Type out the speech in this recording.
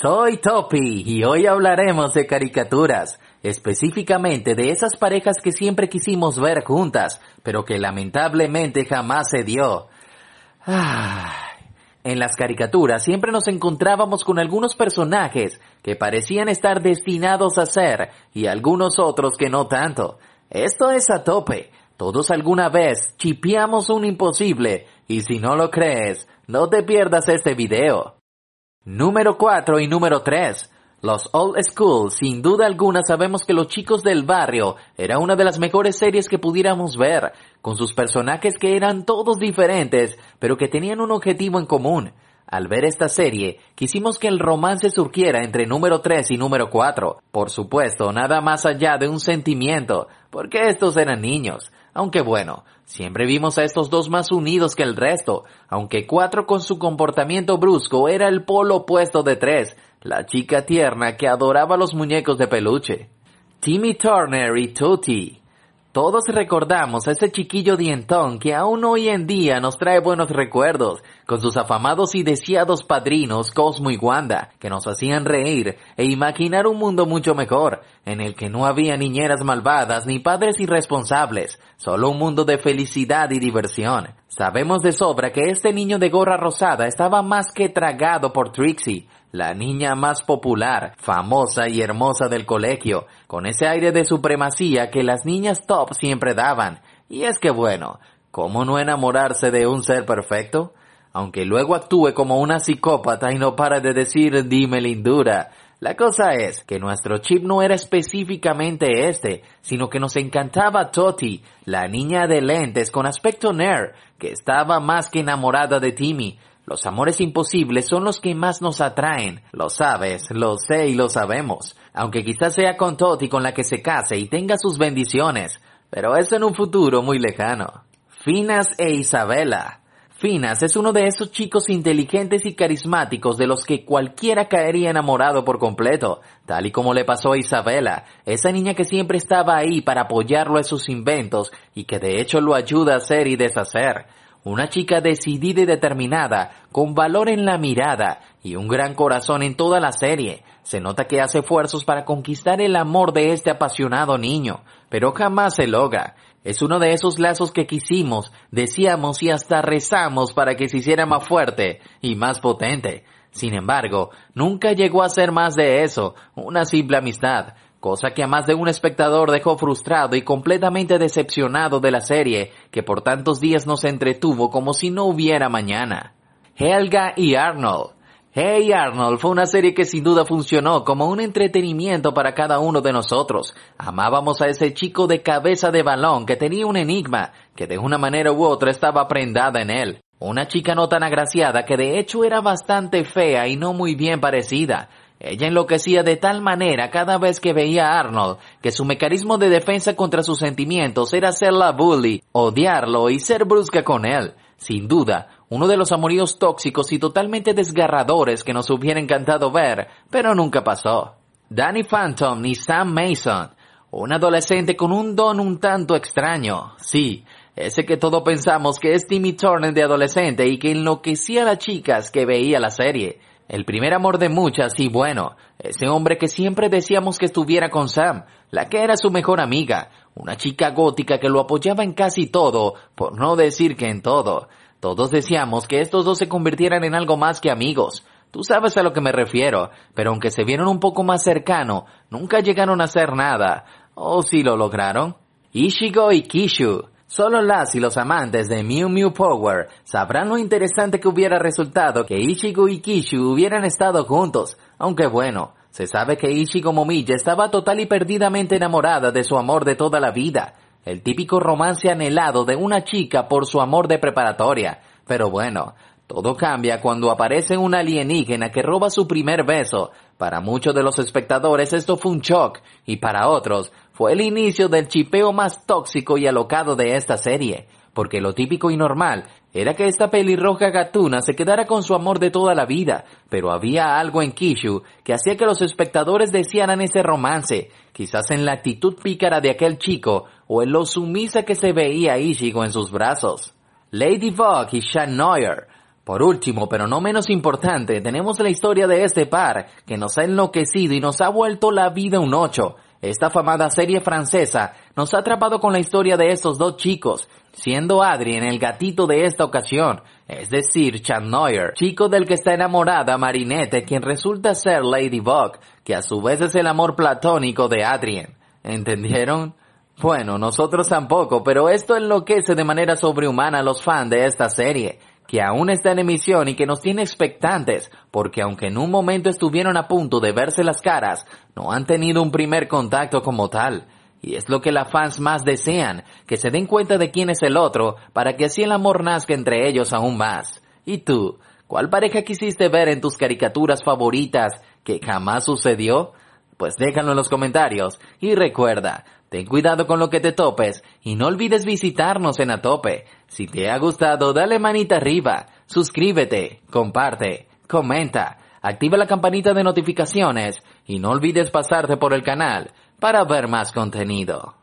Soy Topi y hoy hablaremos de caricaturas, específicamente de esas parejas que siempre quisimos ver juntas, pero que lamentablemente jamás se dio. En las caricaturas siempre nos encontrábamos con algunos personajes que parecían estar destinados a ser y algunos otros que no tanto. Esto es a tope. Todos alguna vez chipeamos un imposible y si no lo crees, no te pierdas este video. Número 4 y número 3. Los Old School, sin duda alguna sabemos que Los Chicos del Barrio era una de las mejores series que pudiéramos ver, con sus personajes que eran todos diferentes, pero que tenían un objetivo en común. Al ver esta serie, quisimos que el romance surgiera entre número 3 y número 4. Por supuesto, nada más allá de un sentimiento, porque estos eran niños. Aunque bueno, siempre vimos a estos dos más unidos que el resto, aunque 4 con su comportamiento brusco era el polo opuesto de 3, la chica tierna que adoraba los muñecos de peluche. Timmy Turner y Tutti. Todos recordamos a ese chiquillo dientón que aún hoy en día nos trae buenos recuerdos, con sus afamados y deseados padrinos Cosmo y Wanda, que nos hacían reír e imaginar un mundo mucho mejor, en el que no había niñeras malvadas ni padres irresponsables, solo un mundo de felicidad y diversión. Sabemos de sobra que este niño de gorra rosada estaba más que tragado por Trixie, la niña más popular, famosa y hermosa del colegio, con ese aire de supremacía que las niñas top siempre daban. Y es que bueno, ¿cómo no enamorarse de un ser perfecto? Aunque luego actúe como una psicópata y no para de decir dime lindura. La cosa es que nuestro chip no era específicamente este, sino que nos encantaba Toti, la niña de lentes con aspecto nerd, que estaba más que enamorada de Timmy, los amores imposibles son los que más nos atraen. Lo sabes, lo sé y lo sabemos. Aunque quizás sea con Toti con la que se case y tenga sus bendiciones. Pero es en un futuro muy lejano. Finas e Isabela. Finas es uno de esos chicos inteligentes y carismáticos de los que cualquiera caería enamorado por completo, tal y como le pasó a Isabela, esa niña que siempre estaba ahí para apoyarlo en sus inventos y que de hecho lo ayuda a hacer y deshacer. Una chica decidida y determinada, con valor en la mirada y un gran corazón en toda la serie. Se nota que hace esfuerzos para conquistar el amor de este apasionado niño, pero jamás se logra. Es uno de esos lazos que quisimos, decíamos y hasta rezamos para que se hiciera más fuerte y más potente. Sin embargo, nunca llegó a ser más de eso, una simple amistad, cosa que a más de un espectador dejó frustrado y completamente decepcionado de la serie que por tantos días nos entretuvo como si no hubiera mañana. Helga y Arnold. Hey Arnold fue una serie que sin duda funcionó como un entretenimiento para cada uno de nosotros. Amábamos a ese chico de cabeza de balón que tenía un enigma, que de una manera u otra estaba prendada en él. Una chica no tan agraciada que de hecho era bastante fea y no muy bien parecida, ella enloquecía de tal manera cada vez que veía a Arnold que su mecanismo de defensa contra sus sentimientos era la bully, odiarlo y ser brusca con él. Sin duda, uno de los amoríos tóxicos y totalmente desgarradores que nos hubiera encantado ver, pero nunca pasó. Danny Phantom y Sam Mason, un adolescente con un don un tanto extraño, sí, ese que todos pensamos que es Timmy Turner de adolescente y que enloquecía a las chicas que veía la serie. El primer amor de muchas y bueno, ese hombre que siempre decíamos que estuviera con Sam, la que era su mejor amiga, una chica gótica que lo apoyaba en casi todo, por no decir que en todo. Todos decíamos que estos dos se convirtieran en algo más que amigos. Tú sabes a lo que me refiero, pero aunque se vieron un poco más cercano, nunca llegaron a hacer nada. ¿O si lo lograron? Ishigo y Kishu. Solo las y los amantes de Mew Mew Power sabrán lo interesante que hubiera resultado que Ichigo y Kishu hubieran estado juntos, aunque bueno, se sabe que Ichigo Momiya estaba total y perdidamente enamorada de su amor de toda la vida, el típico romance anhelado de una chica por su amor de preparatoria, pero bueno, todo cambia cuando aparece un alienígena que roba su primer beso. Para muchos de los espectadores esto fue un shock y para otros fue el inicio del chipeo más tóxico y alocado de esta serie, porque lo típico y normal era que esta pelirroja gatuna se quedara con su amor de toda la vida, pero había algo en Kishu que hacía que los espectadores desearan ese romance, quizás en la actitud pícara de aquel chico o en lo sumisa que se veía Ishigo en sus brazos. Ladybug y Shan Neuer Por último, pero no menos importante, tenemos la historia de este par que nos ha enloquecido y nos ha vuelto la vida un ocho. Esta afamada serie francesa nos ha atrapado con la historia de estos dos chicos, siendo Adrien el gatito de esta ocasión, es decir, Neuer, chico del que está enamorada Marinette, quien resulta ser Ladybug, que a su vez es el amor platónico de Adrien. ¿Entendieron? Bueno, nosotros tampoco, pero esto enloquece de manera sobrehumana a los fans de esta serie, que aún está en emisión y que nos tiene expectantes, porque aunque en un momento estuvieron a punto de verse las caras, no han tenido un primer contacto como tal. Y es lo que las fans más desean, que se den cuenta de quién es el otro, para que así el amor nazca entre ellos aún más. ¿Y tú? ¿Cuál pareja quisiste ver en tus caricaturas favoritas que jamás sucedió? Pues déjalo en los comentarios y recuerda, ten cuidado con lo que te topes y no olvides visitarnos en Atope. Si te ha gustado, dale manita arriba, suscríbete, comparte, comenta, activa la campanita de notificaciones y no olvides pasarte por el canal para ver más contenido.